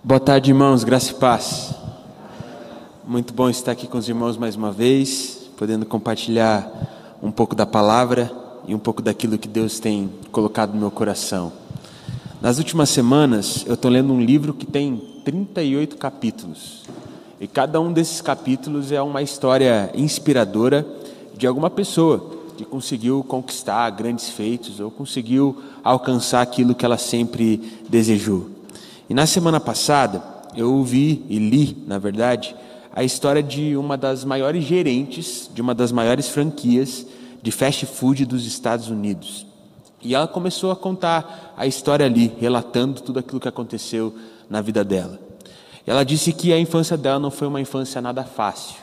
Boa tarde, irmãos, graça e paz. Muito bom estar aqui com os irmãos mais uma vez, podendo compartilhar um pouco da palavra e um pouco daquilo que Deus tem colocado no meu coração. Nas últimas semanas, eu estou lendo um livro que tem 38 capítulos. E cada um desses capítulos é uma história inspiradora de alguma pessoa que conseguiu conquistar grandes feitos ou conseguiu alcançar aquilo que ela sempre desejou. E na semana passada, eu ouvi e li, na verdade, a história de uma das maiores gerentes de uma das maiores franquias de fast food dos Estados Unidos. E ela começou a contar a história ali, relatando tudo aquilo que aconteceu na vida dela. Ela disse que a infância dela não foi uma infância nada fácil.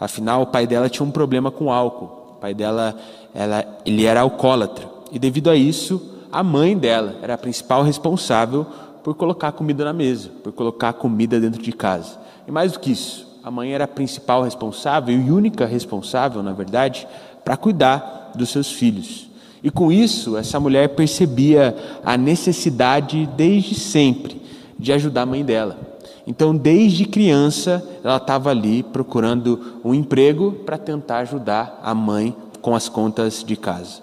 Afinal, o pai dela tinha um problema com álcool. O pai dela, ela, ele era alcoólatra. E devido a isso, a mãe dela era a principal responsável por colocar comida na mesa, por colocar comida dentro de casa. E mais do que isso, a mãe era a principal responsável e única responsável, na verdade, para cuidar dos seus filhos. E com isso, essa mulher percebia a necessidade desde sempre de ajudar a mãe dela. Então, desde criança, ela estava ali procurando um emprego para tentar ajudar a mãe com as contas de casa.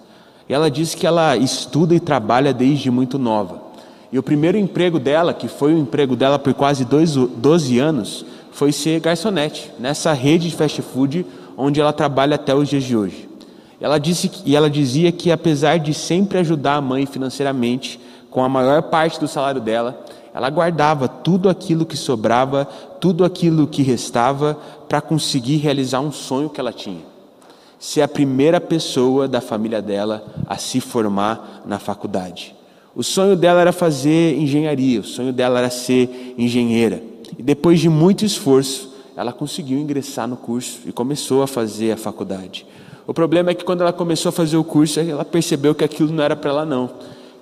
E ela disse que ela estuda e trabalha desde muito nova. E o primeiro emprego dela, que foi o emprego dela por quase dois, 12 anos, foi ser garçonete nessa rede de fast food onde ela trabalha até os dias de hoje. Ela disse e ela dizia que apesar de sempre ajudar a mãe financeiramente com a maior parte do salário dela, ela guardava tudo aquilo que sobrava, tudo aquilo que restava para conseguir realizar um sonho que ela tinha. Ser a primeira pessoa da família dela a se formar na faculdade. O sonho dela era fazer engenharia, o sonho dela era ser engenheira. E depois de muito esforço, ela conseguiu ingressar no curso e começou a fazer a faculdade. O problema é que quando ela começou a fazer o curso, ela percebeu que aquilo não era para ela não,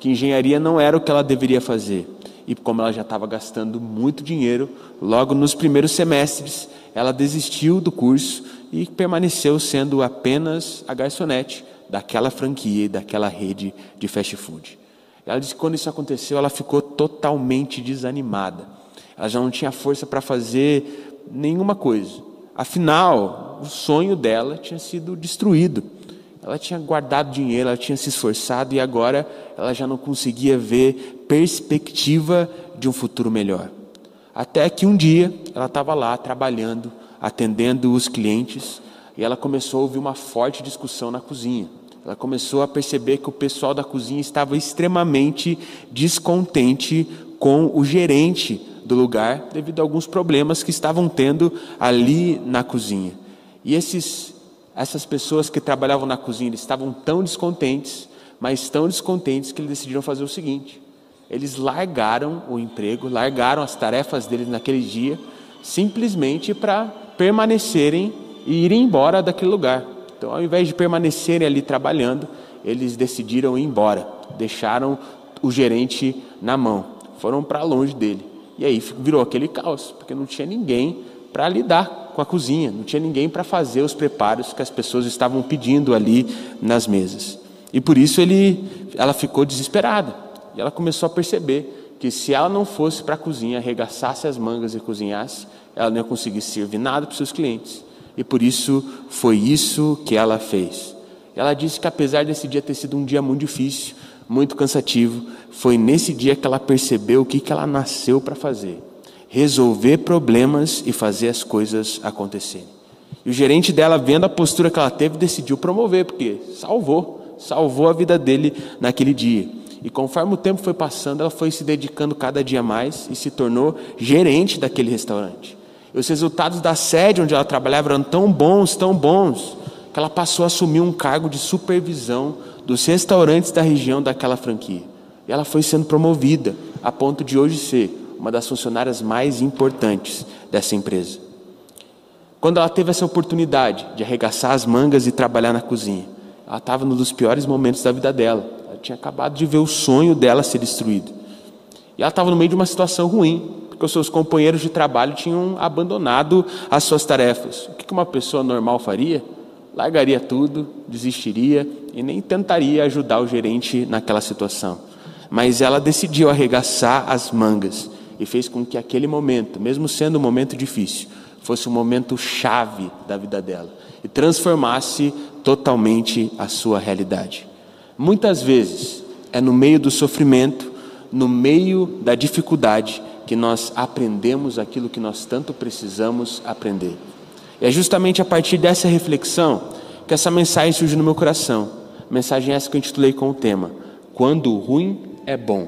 que engenharia não era o que ela deveria fazer. E como ela já estava gastando muito dinheiro, logo nos primeiros semestres, ela desistiu do curso e permaneceu sendo apenas a garçonete daquela franquia e daquela rede de fast food. Ela disse que quando isso aconteceu, ela ficou totalmente desanimada. Ela já não tinha força para fazer nenhuma coisa. Afinal, o sonho dela tinha sido destruído. Ela tinha guardado dinheiro, ela tinha se esforçado e agora ela já não conseguia ver perspectiva de um futuro melhor. Até que um dia ela estava lá trabalhando, atendendo os clientes, e ela começou a ouvir uma forte discussão na cozinha. Ela começou a perceber que o pessoal da cozinha estava extremamente descontente com o gerente do lugar devido a alguns problemas que estavam tendo ali na cozinha. E esses, essas pessoas que trabalhavam na cozinha estavam tão descontentes, mas tão descontentes que eles decidiram fazer o seguinte: eles largaram o emprego, largaram as tarefas deles naquele dia, simplesmente para permanecerem e irem embora daquele lugar. Então, ao invés de permanecerem ali trabalhando, eles decidiram ir embora, deixaram o gerente na mão, foram para longe dele. E aí virou aquele caos, porque não tinha ninguém para lidar com a cozinha, não tinha ninguém para fazer os preparos que as pessoas estavam pedindo ali nas mesas. E por isso ele, ela ficou desesperada. E ela começou a perceber que se ela não fosse para a cozinha, arregaçasse as mangas e cozinhasse, ela não ia conseguir servir nada para os seus clientes e por isso foi isso que ela fez. Ela disse que apesar desse dia ter sido um dia muito difícil, muito cansativo, foi nesse dia que ela percebeu o que, que ela nasceu para fazer: resolver problemas e fazer as coisas acontecerem. E o gerente dela, vendo a postura que ela teve, decidiu promover, porque salvou, salvou a vida dele naquele dia. E conforme o tempo foi passando, ela foi se dedicando cada dia mais e se tornou gerente daquele restaurante. Os resultados da sede onde ela trabalhava eram tão bons, tão bons, que ela passou a assumir um cargo de supervisão dos restaurantes da região daquela franquia. E ela foi sendo promovida a ponto de hoje ser uma das funcionárias mais importantes dessa empresa. Quando ela teve essa oportunidade de arregaçar as mangas e trabalhar na cozinha, ela estava num dos piores momentos da vida dela. Ela tinha acabado de ver o sonho dela ser destruído. E ela estava no meio de uma situação ruim, porque os seus companheiros de trabalho tinham abandonado as suas tarefas. O que uma pessoa normal faria? Largaria tudo, desistiria e nem tentaria ajudar o gerente naquela situação. Mas ela decidiu arregaçar as mangas e fez com que aquele momento, mesmo sendo um momento difícil, fosse um momento chave da vida dela e transformasse totalmente a sua realidade. Muitas vezes é no meio do sofrimento, no meio da dificuldade, que nós aprendemos aquilo que nós tanto precisamos aprender. E é justamente a partir dessa reflexão que essa mensagem surge no meu coração. Mensagem essa que eu intitulei com o tema: Quando o ruim é bom.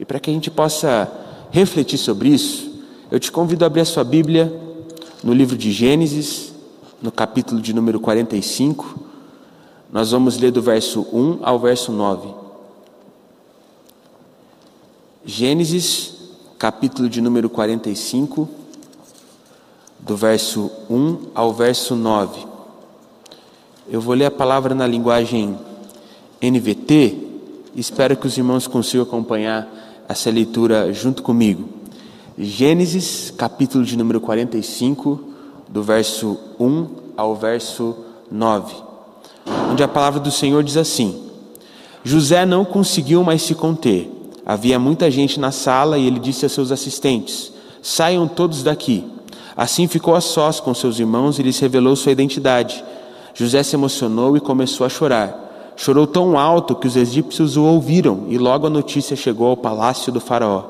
E para que a gente possa refletir sobre isso, eu te convido a abrir a sua Bíblia no livro de Gênesis, no capítulo de número 45. Nós vamos ler do verso 1 ao verso 9. Gênesis capítulo de número 45, do verso 1 ao verso 9. Eu vou ler a palavra na linguagem NVT, espero que os irmãos consigam acompanhar essa leitura junto comigo. Gênesis, capítulo de número 45, do verso 1 ao verso 9, onde a palavra do Senhor diz assim: José não conseguiu mais se conter Havia muita gente na sala e ele disse a seus assistentes: Saiam todos daqui. Assim ficou a sós com seus irmãos e lhes revelou sua identidade. José se emocionou e começou a chorar. Chorou tão alto que os egípcios o ouviram e logo a notícia chegou ao palácio do Faraó.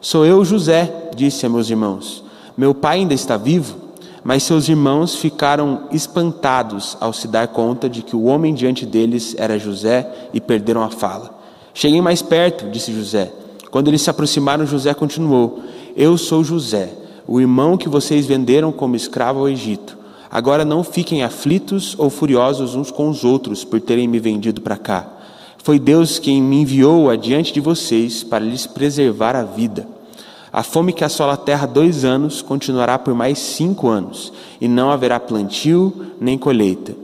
Sou eu, José, disse a meus irmãos. Meu pai ainda está vivo? Mas seus irmãos ficaram espantados ao se dar conta de que o homem diante deles era José e perderam a fala. Cheguem mais perto, disse José. Quando eles se aproximaram, José continuou: Eu sou José, o irmão que vocês venderam como escravo ao Egito. Agora não fiquem aflitos ou furiosos uns com os outros por terem me vendido para cá. Foi Deus quem me enviou adiante de vocês para lhes preservar a vida. A fome que assola a terra dois anos continuará por mais cinco anos, e não haverá plantio nem colheita.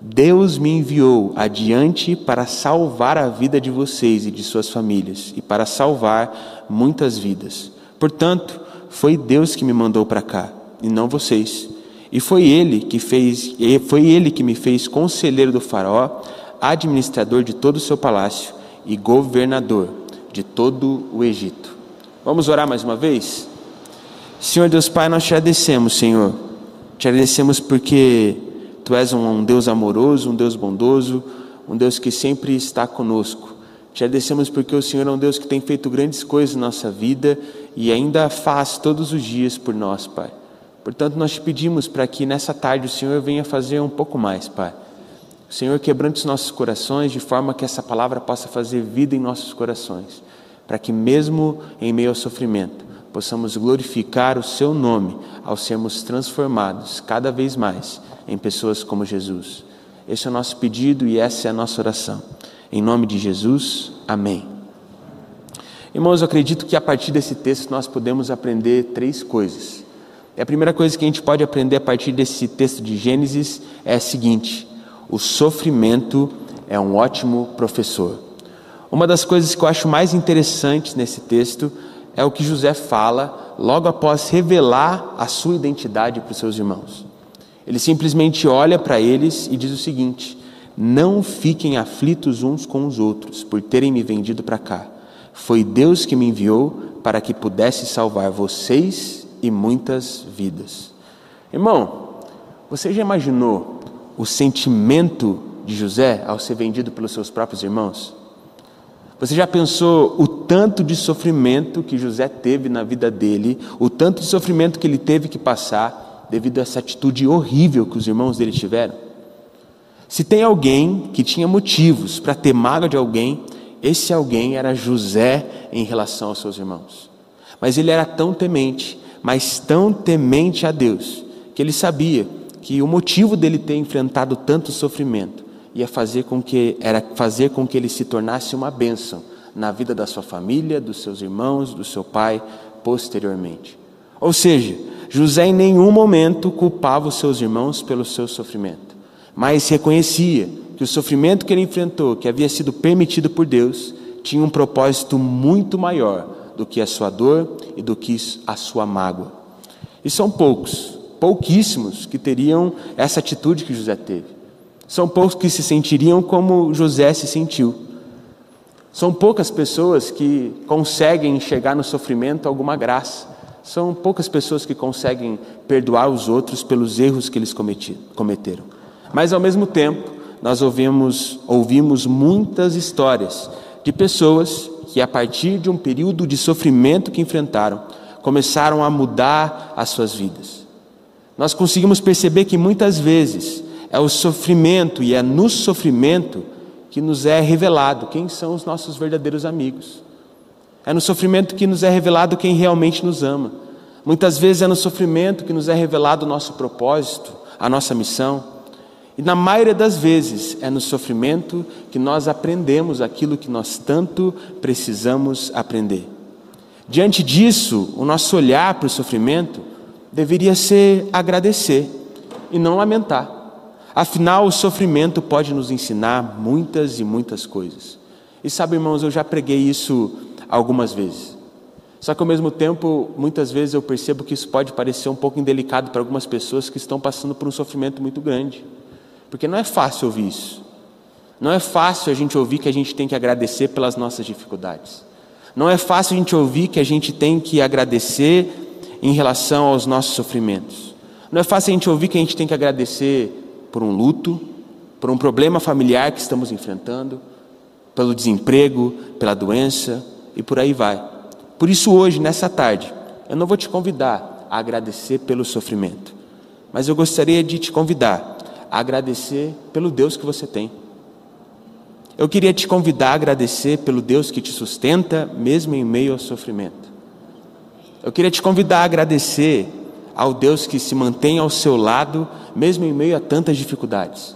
Deus me enviou adiante para salvar a vida de vocês e de suas famílias e para salvar muitas vidas. Portanto, foi Deus que me mandou para cá e não vocês. E foi ele que fez, foi ele que me fez conselheiro do faraó, administrador de todo o seu palácio e governador de todo o Egito. Vamos orar mais uma vez? Senhor Deus Pai, nós te agradecemos, Senhor. Te agradecemos porque Tu és um Deus amoroso, um Deus bondoso, um Deus que sempre está conosco. Te agradecemos porque o Senhor é um Deus que tem feito grandes coisas na nossa vida e ainda faz todos os dias por nós, Pai. Portanto, nós te pedimos para que nessa tarde o Senhor venha fazer um pouco mais, Pai. O Senhor quebrante os nossos corações de forma que essa palavra possa fazer vida em nossos corações, para que mesmo em meio ao sofrimento, possamos glorificar o Seu nome ao sermos transformados cada vez mais em pessoas como Jesus. Esse é o nosso pedido e essa é a nossa oração. Em nome de Jesus, amém. Irmãos, eu acredito que a partir desse texto nós podemos aprender três coisas. E a primeira coisa que a gente pode aprender a partir desse texto de Gênesis é a seguinte: o sofrimento é um ótimo professor. Uma das coisas que eu acho mais interessantes nesse texto é o que José fala logo após revelar a sua identidade para os seus irmãos. Ele simplesmente olha para eles e diz o seguinte: Não fiquem aflitos uns com os outros por terem me vendido para cá. Foi Deus que me enviou para que pudesse salvar vocês e muitas vidas. Irmão, você já imaginou o sentimento de José ao ser vendido pelos seus próprios irmãos? Você já pensou o tanto de sofrimento que José teve na vida dele, o tanto de sofrimento que ele teve que passar devido a essa atitude horrível que os irmãos dele tiveram? Se tem alguém que tinha motivos para ter mágoa de alguém, esse alguém era José em relação aos seus irmãos. Mas ele era tão temente, mas tão temente a Deus, que ele sabia que o motivo dele ter enfrentado tanto sofrimento ia fazer com que era fazer com que ele se tornasse uma bênção na vida da sua família, dos seus irmãos, do seu pai posteriormente. Ou seja, José em nenhum momento culpava os seus irmãos pelo seu sofrimento, mas reconhecia que o sofrimento que ele enfrentou, que havia sido permitido por Deus, tinha um propósito muito maior do que a sua dor e do que a sua mágoa. E são poucos, pouquíssimos que teriam essa atitude que José teve. São poucos que se sentiriam como José se sentiu. São poucas pessoas que conseguem enxergar no sofrimento alguma graça. São poucas pessoas que conseguem perdoar os outros pelos erros que eles cometeram. Mas, ao mesmo tempo, nós ouvimos, ouvimos muitas histórias de pessoas que, a partir de um período de sofrimento que enfrentaram, começaram a mudar as suas vidas. Nós conseguimos perceber que muitas vezes é o sofrimento e é no sofrimento que nos é revelado quem são os nossos verdadeiros amigos. É no sofrimento que nos é revelado quem realmente nos ama. Muitas vezes é no sofrimento que nos é revelado o nosso propósito, a nossa missão. E na maioria das vezes é no sofrimento que nós aprendemos aquilo que nós tanto precisamos aprender. Diante disso, o nosso olhar para o sofrimento deveria ser agradecer e não lamentar. Afinal, o sofrimento pode nos ensinar muitas e muitas coisas. E sabe, irmãos, eu já preguei isso algumas vezes. Só que ao mesmo tempo, muitas vezes eu percebo que isso pode parecer um pouco indelicado para algumas pessoas que estão passando por um sofrimento muito grande. Porque não é fácil ouvir isso. Não é fácil a gente ouvir que a gente tem que agradecer pelas nossas dificuldades. Não é fácil a gente ouvir que a gente tem que agradecer em relação aos nossos sofrimentos. Não é fácil a gente ouvir que a gente tem que agradecer por um luto, por um problema familiar que estamos enfrentando, pelo desemprego, pela doença e por aí vai. Por isso, hoje, nessa tarde, eu não vou te convidar a agradecer pelo sofrimento, mas eu gostaria de te convidar a agradecer pelo Deus que você tem. Eu queria te convidar a agradecer pelo Deus que te sustenta, mesmo em meio ao sofrimento. Eu queria te convidar a agradecer ao Deus que se mantém ao seu lado, mesmo em meio a tantas dificuldades.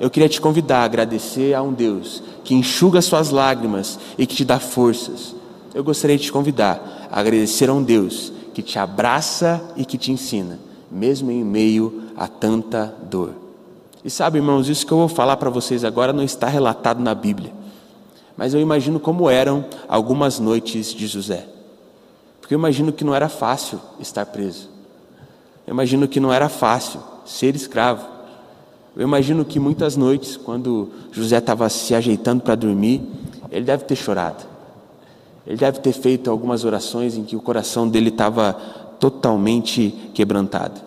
Eu queria te convidar a agradecer a um Deus que enxuga suas lágrimas e que te dá forças. Eu gostaria de te convidar a agradecer a um Deus que te abraça e que te ensina, mesmo em meio a tanta dor. E sabe, irmãos, isso que eu vou falar para vocês agora não está relatado na Bíblia. Mas eu imagino como eram algumas noites de José. Porque eu imagino que não era fácil estar preso. Eu imagino que não era fácil ser escravo. Eu imagino que muitas noites, quando José estava se ajeitando para dormir, ele deve ter chorado. Ele deve ter feito algumas orações em que o coração dele estava totalmente quebrantado.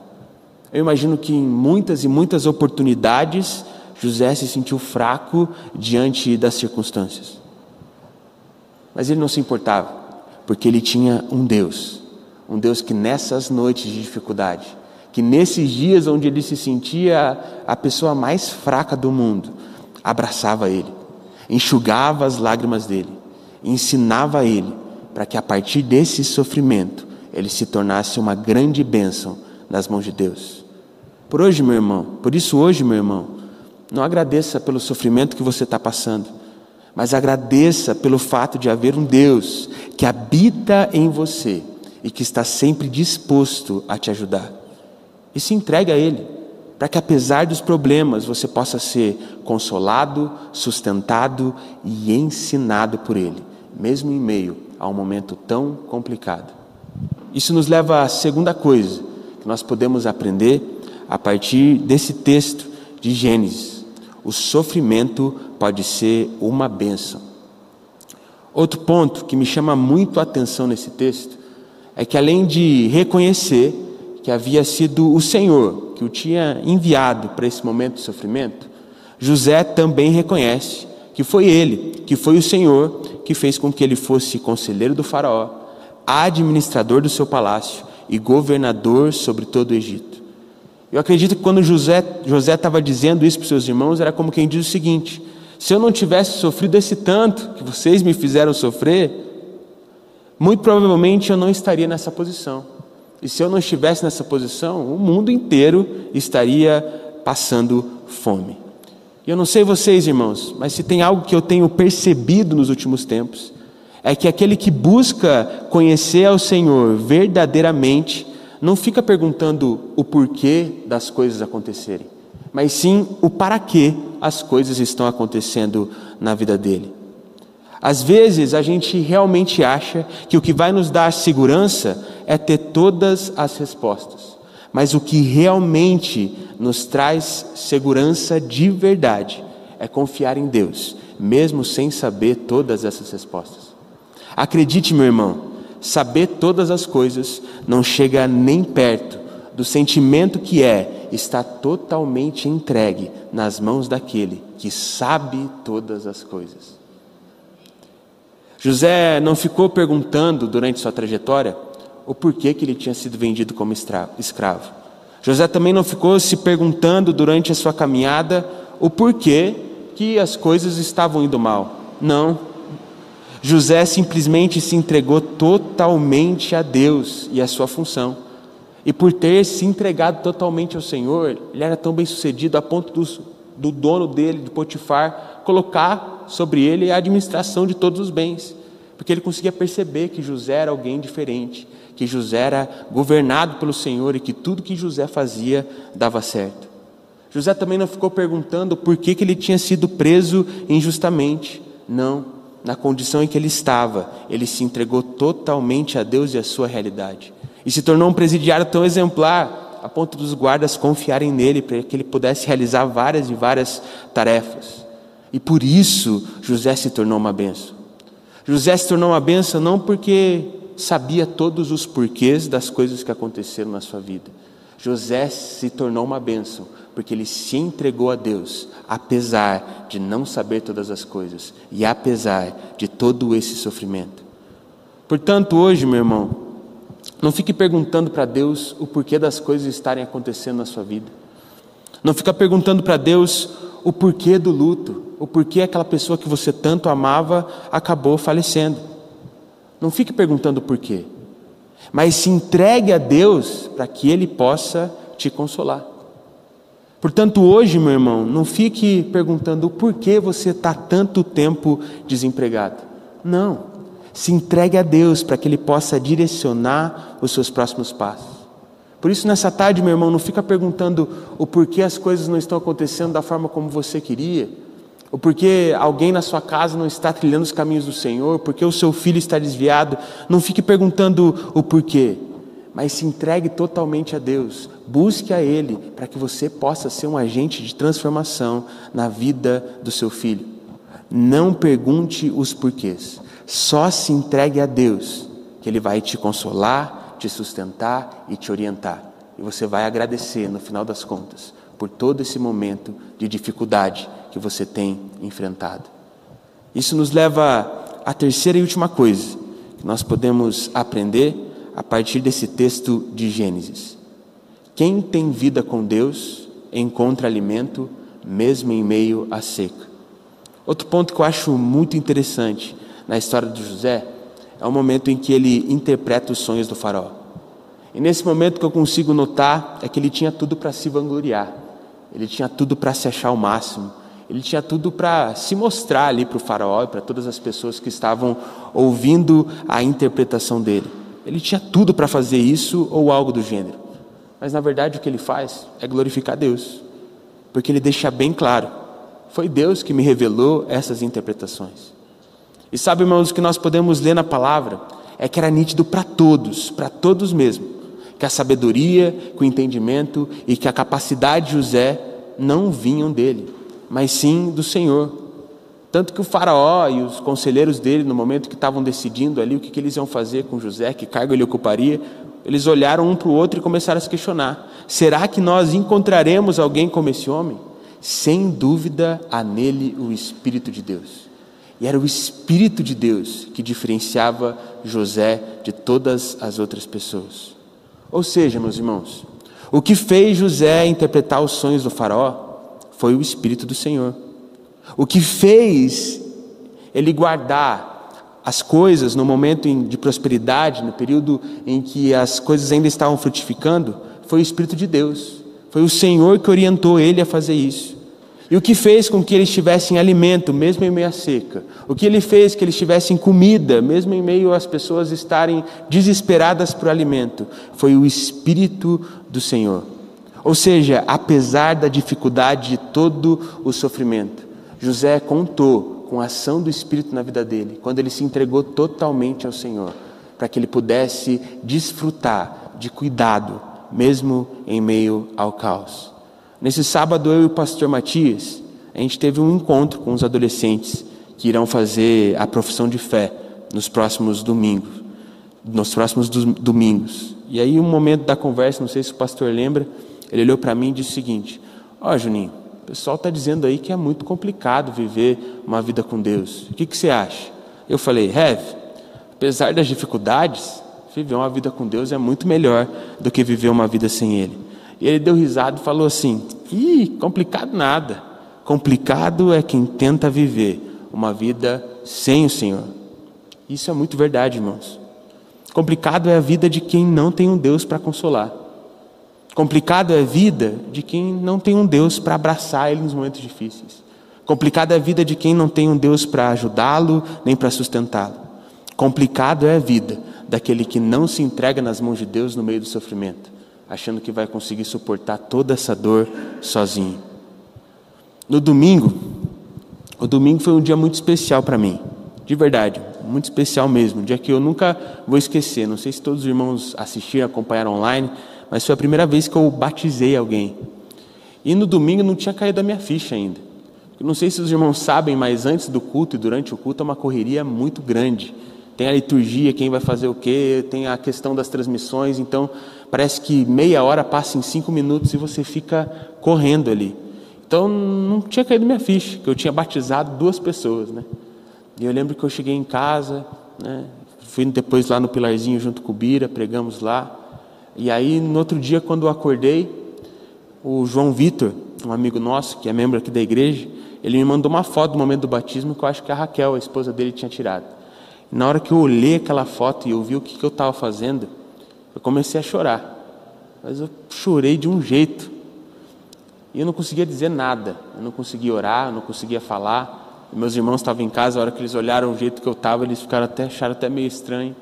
Eu imagino que em muitas e muitas oportunidades José se sentiu fraco diante das circunstâncias. Mas ele não se importava, porque ele tinha um Deus um Deus que nessas noites de dificuldade, que nesses dias onde ele se sentia a pessoa mais fraca do mundo, abraçava ele, enxugava as lágrimas dele, ensinava ele para que a partir desse sofrimento ele se tornasse uma grande bênção nas mãos de Deus. Por hoje, meu irmão, por isso hoje, meu irmão, não agradeça pelo sofrimento que você está passando, mas agradeça pelo fato de haver um Deus que habita em você e que está sempre disposto a te ajudar. E se entregue a Ele, para que apesar dos problemas você possa ser consolado, sustentado e ensinado por Ele, mesmo em meio a um momento tão complicado. Isso nos leva à segunda coisa que nós podemos aprender a partir desse texto de Gênesis. O sofrimento pode ser uma bênção. Outro ponto que me chama muito a atenção nesse texto é que além de reconhecer que havia sido o Senhor que o tinha enviado para esse momento de sofrimento, José também reconhece que foi ele, que foi o Senhor que fez com que ele fosse conselheiro do Faraó, administrador do seu palácio e governador sobre todo o Egito. Eu acredito que quando José estava dizendo isso para os seus irmãos, era como quem diz o seguinte: se eu não tivesse sofrido esse tanto que vocês me fizeram sofrer, muito provavelmente eu não estaria nessa posição. E se eu não estivesse nessa posição, o mundo inteiro estaria passando fome. E eu não sei vocês, irmãos, mas se tem algo que eu tenho percebido nos últimos tempos, é que aquele que busca conhecer ao Senhor verdadeiramente, não fica perguntando o porquê das coisas acontecerem, mas sim o para que as coisas estão acontecendo na vida dele. Às vezes a gente realmente acha que o que vai nos dar segurança é ter todas as respostas, mas o que realmente nos traz segurança de verdade é confiar em Deus mesmo sem saber todas essas respostas. Acredite, meu irmão, saber todas as coisas não chega nem perto do sentimento que é estar totalmente entregue nas mãos daquele que sabe todas as coisas. José não ficou perguntando durante sua trajetória o porquê que ele tinha sido vendido como escravo. José também não ficou se perguntando durante a sua caminhada o porquê que as coisas estavam indo mal. Não. José simplesmente se entregou totalmente a Deus e à sua função. E por ter se entregado totalmente ao Senhor, ele era tão bem sucedido a ponto do, do dono dele, de Potifar, colocar sobre ele a administração de todos os bens. Porque ele conseguia perceber que José era alguém diferente, que José era governado pelo Senhor e que tudo que José fazia dava certo. José também não ficou perguntando por que, que ele tinha sido preso injustamente. Não, na condição em que ele estava, ele se entregou totalmente a Deus e à sua realidade. E se tornou um presidiário tão exemplar, a ponto dos guardas confiarem nele para que ele pudesse realizar várias e várias tarefas. E por isso José se tornou uma benção. José se tornou uma benção não porque sabia todos os porquês das coisas que aconteceram na sua vida. José se tornou uma benção porque ele se entregou a Deus, apesar de não saber todas as coisas e apesar de todo esse sofrimento. Portanto, hoje, meu irmão, não fique perguntando para Deus o porquê das coisas estarem acontecendo na sua vida. Não fica perguntando para Deus o porquê do luto, o porquê aquela pessoa que você tanto amava acabou falecendo. Não fique perguntando o porquê, mas se entregue a Deus para que Ele possa te consolar. Portanto, hoje, meu irmão, não fique perguntando o porquê você está tanto tempo desempregado. Não. Se entregue a Deus para que Ele possa direcionar os seus próximos passos. Por isso, nessa tarde, meu irmão, não fica perguntando o porquê as coisas não estão acontecendo da forma como você queria, ou porque alguém na sua casa não está trilhando os caminhos do Senhor, porque o seu filho está desviado. Não fique perguntando o porquê, mas se entregue totalmente a Deus. Busque a Ele para que você possa ser um agente de transformação na vida do seu filho. Não pergunte os porquês, só se entregue a Deus, que Ele vai te consolar te sustentar e te orientar. E você vai agradecer no final das contas por todo esse momento de dificuldade que você tem enfrentado. Isso nos leva à terceira e última coisa que nós podemos aprender a partir desse texto de Gênesis. Quem tem vida com Deus encontra alimento mesmo em meio à seca. Outro ponto que eu acho muito interessante na história de José é o momento em que ele interpreta os sonhos do faraó. E nesse momento que eu consigo notar é que ele tinha tudo para se vangloriar, ele tinha tudo para se achar o máximo, ele tinha tudo para se mostrar ali para o faraó e para todas as pessoas que estavam ouvindo a interpretação dele. Ele tinha tudo para fazer isso ou algo do gênero. Mas na verdade o que ele faz é glorificar Deus, porque ele deixa bem claro: foi Deus que me revelou essas interpretações. E sabe, irmãos, o que nós podemos ler na palavra é que era nítido para todos, para todos mesmo, que a sabedoria, que o entendimento e que a capacidade de José não vinham dele, mas sim do Senhor. Tanto que o faraó e os conselheiros dele, no momento que estavam decidindo ali o que, que eles iam fazer com José, que cargo ele ocuparia, eles olharam um para o outro e começaram a se questionar: será que nós encontraremos alguém como esse homem? Sem dúvida há nele o Espírito de Deus. E era o Espírito de Deus que diferenciava José de todas as outras pessoas. Ou seja, meus irmãos, o que fez José interpretar os sonhos do Faraó foi o Espírito do Senhor. O que fez ele guardar as coisas no momento de prosperidade, no período em que as coisas ainda estavam frutificando, foi o Espírito de Deus. Foi o Senhor que orientou ele a fazer isso. E o que fez com que eles tivessem alimento, mesmo em meio à seca? O que ele fez que eles tivessem comida, mesmo em meio às pessoas estarem desesperadas por alimento? Foi o Espírito do Senhor. Ou seja, apesar da dificuldade de todo o sofrimento, José contou com a ação do Espírito na vida dele, quando ele se entregou totalmente ao Senhor, para que ele pudesse desfrutar de cuidado, mesmo em meio ao caos. Nesse sábado, eu e o pastor Matias, a gente teve um encontro com os adolescentes que irão fazer a profissão de fé nos próximos domingos, nos próximos domingos. E aí, um momento da conversa, não sei se o pastor lembra, ele olhou para mim e disse o seguinte: Ó, oh, Juninho, o pessoal está dizendo aí que é muito complicado viver uma vida com Deus. O que, que você acha? Eu falei, Rev, apesar das dificuldades, viver uma vida com Deus é muito melhor do que viver uma vida sem Ele. E ele deu risada e falou assim: Ih, complicado nada. Complicado é quem tenta viver uma vida sem o Senhor. Isso é muito verdade, irmãos. Complicado é a vida de quem não tem um Deus para consolar. Complicado é a vida de quem não tem um Deus para abraçar ele nos momentos difíceis. Complicado é a vida de quem não tem um Deus para ajudá-lo nem para sustentá-lo. Complicado é a vida daquele que não se entrega nas mãos de Deus no meio do sofrimento, achando que vai conseguir suportar toda essa dor sozinho. No domingo, o domingo foi um dia muito especial para mim, de verdade, muito especial mesmo, um dia que eu nunca vou esquecer. Não sei se todos os irmãos assistiram, acompanharam online, mas foi a primeira vez que eu batizei alguém. E no domingo não tinha caído a minha ficha ainda. não sei se os irmãos sabem, mas antes do culto e durante o culto é uma correria muito grande. Tem a liturgia, quem vai fazer o quê, tem a questão das transmissões, então parece que meia hora passa em cinco minutos e você fica correndo ali. Então não tinha caído minha ficha, que eu tinha batizado duas pessoas, né? E eu lembro que eu cheguei em casa, né? Fui depois lá no Pilarzinho junto com o Bira, pregamos lá. E aí no outro dia quando eu acordei, o João Vitor, um amigo nosso que é membro aqui da igreja, ele me mandou uma foto do momento do batismo que eu acho que a Raquel, a esposa dele, tinha tirado. Na hora que eu olhei aquela foto e eu vi o que, que eu estava fazendo, eu comecei a chorar. Mas eu chorei de um jeito. E eu não conseguia dizer nada. Eu não conseguia orar, eu não conseguia falar. Meus irmãos estavam em casa, a hora que eles olharam o jeito que eu estava, eles ficaram até, acharam até meio estranho.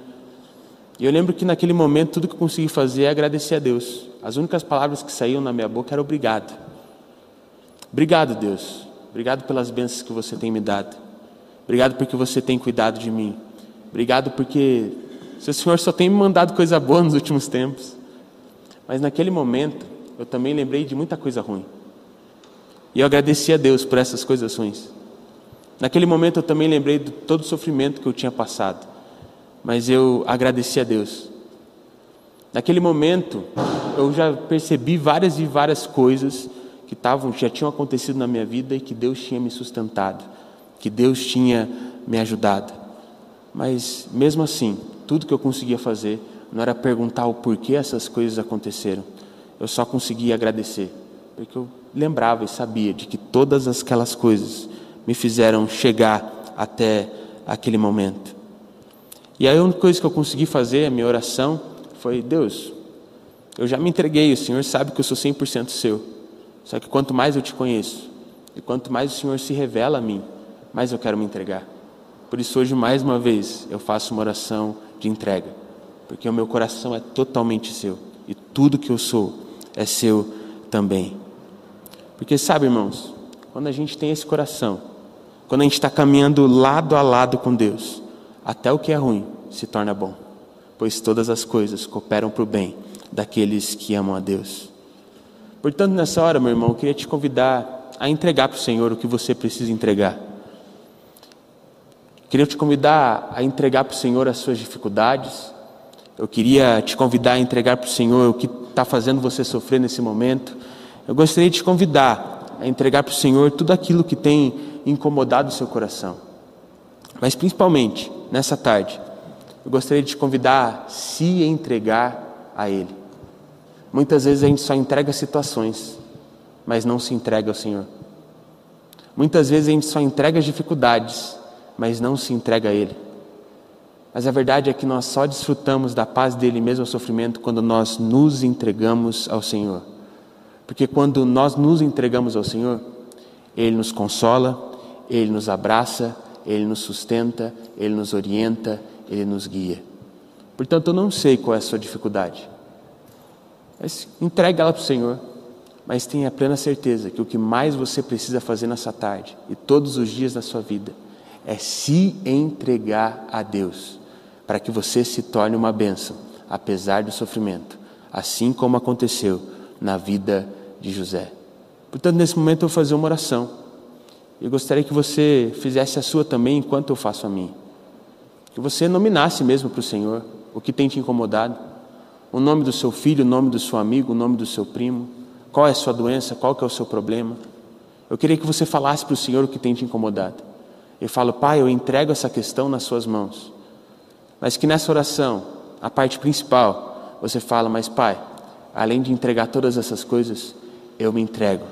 E eu lembro que naquele momento tudo que eu consegui fazer é agradecer a Deus. As únicas palavras que saíam na minha boca eram obrigado. Obrigado, Deus. Obrigado pelas bênçãos que você tem me dado. Obrigado porque você tem cuidado de mim. Obrigado porque seu Senhor só tem me mandado coisa boa nos últimos tempos. Mas naquele momento, eu também lembrei de muita coisa ruim. E eu agradeci a Deus por essas coisas ruins. Naquele momento, eu também lembrei de todo o sofrimento que eu tinha passado. Mas eu agradeci a Deus. Naquele momento, eu já percebi várias e várias coisas que tavam, já tinham acontecido na minha vida e que Deus tinha me sustentado, que Deus tinha me ajudado. Mas mesmo assim, tudo que eu conseguia fazer não era perguntar o porquê essas coisas aconteceram. Eu só conseguia agradecer, porque eu lembrava e sabia de que todas aquelas coisas me fizeram chegar até aquele momento. E a única coisa que eu consegui fazer, a minha oração, foi: Deus, eu já me entreguei, o Senhor sabe que eu sou 100% seu. Só que quanto mais eu te conheço, e quanto mais o Senhor se revela a mim, mais eu quero me entregar. Por isso, hoje, mais uma vez, eu faço uma oração de entrega, porque o meu coração é totalmente seu e tudo que eu sou é seu também. Porque, sabe, irmãos, quando a gente tem esse coração, quando a gente está caminhando lado a lado com Deus, até o que é ruim se torna bom, pois todas as coisas cooperam para o bem daqueles que amam a Deus. Portanto, nessa hora, meu irmão, eu queria te convidar a entregar para o Senhor o que você precisa entregar. Queria te convidar a entregar para o Senhor as suas dificuldades. Eu queria te convidar a entregar para o Senhor o que está fazendo você sofrer nesse momento. Eu gostaria de te convidar a entregar para o Senhor tudo aquilo que tem incomodado o seu coração. Mas principalmente, nessa tarde, eu gostaria de te convidar a se entregar a Ele. Muitas vezes a gente só entrega situações, mas não se entrega ao Senhor. Muitas vezes a gente só entrega as dificuldades, mas não se entrega a Ele. Mas a verdade é que nós só desfrutamos da paz dele mesmo ao sofrimento quando nós nos entregamos ao Senhor. Porque quando nós nos entregamos ao Senhor, Ele nos consola, Ele nos abraça, Ele nos sustenta, Ele nos orienta, Ele nos guia. Portanto, eu não sei qual é a sua dificuldade. Mas entregue ela para o Senhor. Mas tenha plena certeza que o que mais você precisa fazer nessa tarde e todos os dias da sua vida é se entregar a Deus, para que você se torne uma bênção, apesar do sofrimento, assim como aconteceu na vida de José. Portanto, nesse momento eu vou fazer uma oração. Eu gostaria que você fizesse a sua também enquanto eu faço a minha. Que você nominasse mesmo para o Senhor o que tem te incomodado. O nome do seu filho, o nome do seu amigo, o nome do seu primo. Qual é a sua doença, qual é o seu problema. Eu queria que você falasse para o Senhor o que tem te incomodado. Eu falo, Pai, eu entrego essa questão nas suas mãos. Mas que nessa oração, a parte principal, você fala, mas Pai, além de entregar todas essas coisas, eu me entrego.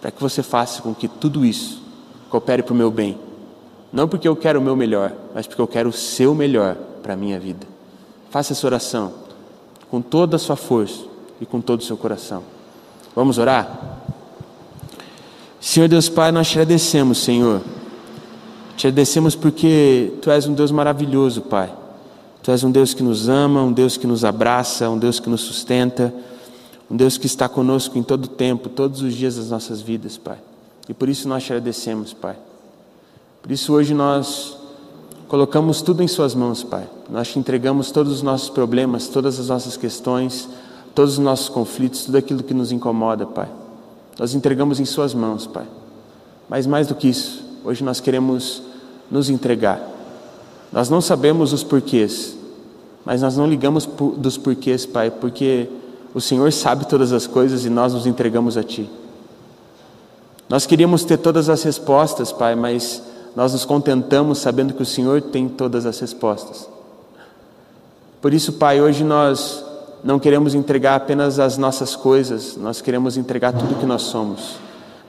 Para que você faça com que tudo isso coopere para o meu bem. Não porque eu quero o meu melhor, mas porque eu quero o seu melhor para a minha vida. Faça essa oração com toda a sua força e com todo o seu coração. Vamos orar? Senhor Deus Pai, nós te agradecemos, Senhor. Te agradecemos porque Tu és um Deus maravilhoso, Pai. Tu és um Deus que nos ama, um Deus que nos abraça, um Deus que nos sustenta, um Deus que está conosco em todo o tempo, todos os dias das nossas vidas, Pai. E por isso nós te agradecemos, Pai. Por isso hoje nós colocamos tudo em Suas mãos, Pai. Nós te entregamos todos os nossos problemas, todas as nossas questões, todos os nossos conflitos, tudo aquilo que nos incomoda, Pai. Nós entregamos em Suas mãos, Pai. Mas mais do que isso, hoje nós queremos nos entregar. Nós não sabemos os porquês, mas nós não ligamos dos porquês, Pai, porque o Senhor sabe todas as coisas e nós nos entregamos a Ti. Nós queríamos ter todas as respostas, Pai, mas nós nos contentamos sabendo que o Senhor tem todas as respostas. Por isso, Pai, hoje nós não queremos entregar apenas as nossas coisas, nós queremos entregar tudo que nós somos,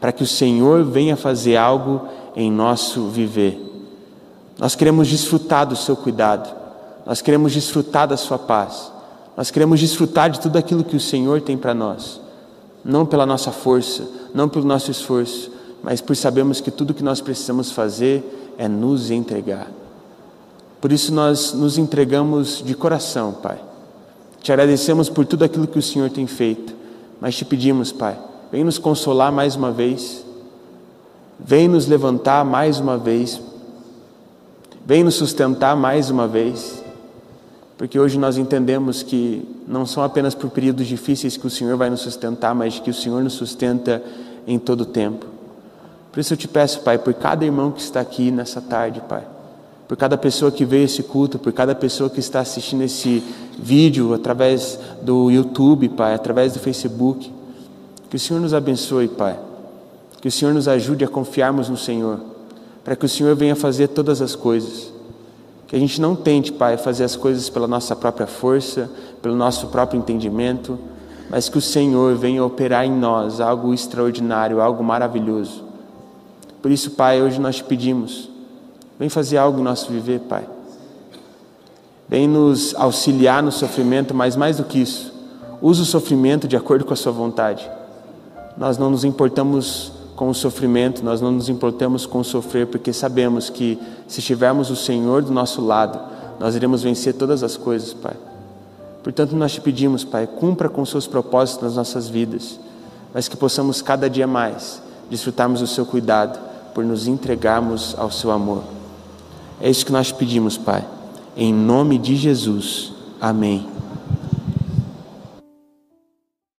para que o Senhor venha fazer algo em nosso viver. Nós queremos desfrutar do Seu cuidado, nós queremos desfrutar da Sua paz, nós queremos desfrutar de tudo aquilo que o Senhor tem para nós não pela nossa força, não pelo nosso esforço, mas por sabermos que tudo que nós precisamos fazer é nos entregar. Por isso nós nos entregamos de coração, Pai. Te agradecemos por tudo aquilo que o Senhor tem feito, mas te pedimos, Pai, vem nos consolar mais uma vez, vem nos levantar mais uma vez, vem nos sustentar mais uma vez. Porque hoje nós entendemos que não são apenas por períodos difíceis que o Senhor vai nos sustentar, mas que o Senhor nos sustenta em todo o tempo. Por isso eu te peço, Pai, por cada irmão que está aqui nessa tarde, Pai, por cada pessoa que veio esse culto, por cada pessoa que está assistindo esse vídeo através do YouTube, Pai, através do Facebook, que o Senhor nos abençoe, Pai, que o Senhor nos ajude a confiarmos no Senhor, para que o Senhor venha fazer todas as coisas que a gente não tente, Pai, fazer as coisas pela nossa própria força, pelo nosso próprio entendimento, mas que o Senhor venha operar em nós algo extraordinário, algo maravilhoso. Por isso, Pai, hoje nós te pedimos, vem fazer algo em nosso viver, Pai. Vem nos auxiliar no sofrimento, mas mais do que isso, usa o sofrimento de acordo com a Sua vontade. Nós não nos importamos com o sofrimento, nós não nos importamos com sofrer, porque sabemos que se tivermos o Senhor do nosso lado, nós iremos vencer todas as coisas, Pai. Portanto, nós te pedimos, Pai, cumpra com seus propósitos nas nossas vidas, mas que possamos cada dia mais desfrutarmos do seu cuidado, por nos entregarmos ao seu amor. É isso que nós te pedimos, Pai. Em nome de Jesus. Amém.